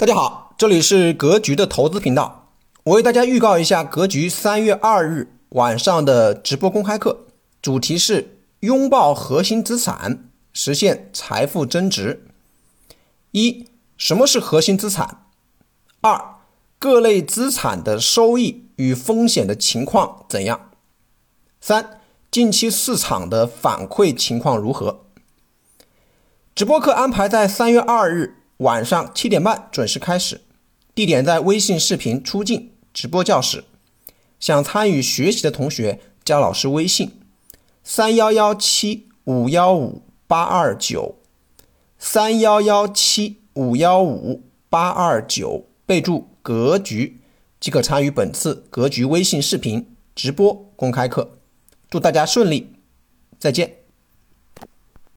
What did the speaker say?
大家好，这里是格局的投资频道。我为大家预告一下格局三月二日晚上的直播公开课，主题是拥抱核心资产，实现财富增值。一、什么是核心资产？二、各类资产的收益与风险的情况怎样？三、近期市场的反馈情况如何？直播课安排在三月二日。晚上七点半准时开始，地点在微信视频出镜直播教室。想参与学习的同学加老师微信：三幺幺七五幺五八二九，三幺幺七五幺五八二九，备注“格局”即可参与本次格局微信视频直播公开课。祝大家顺利，再见。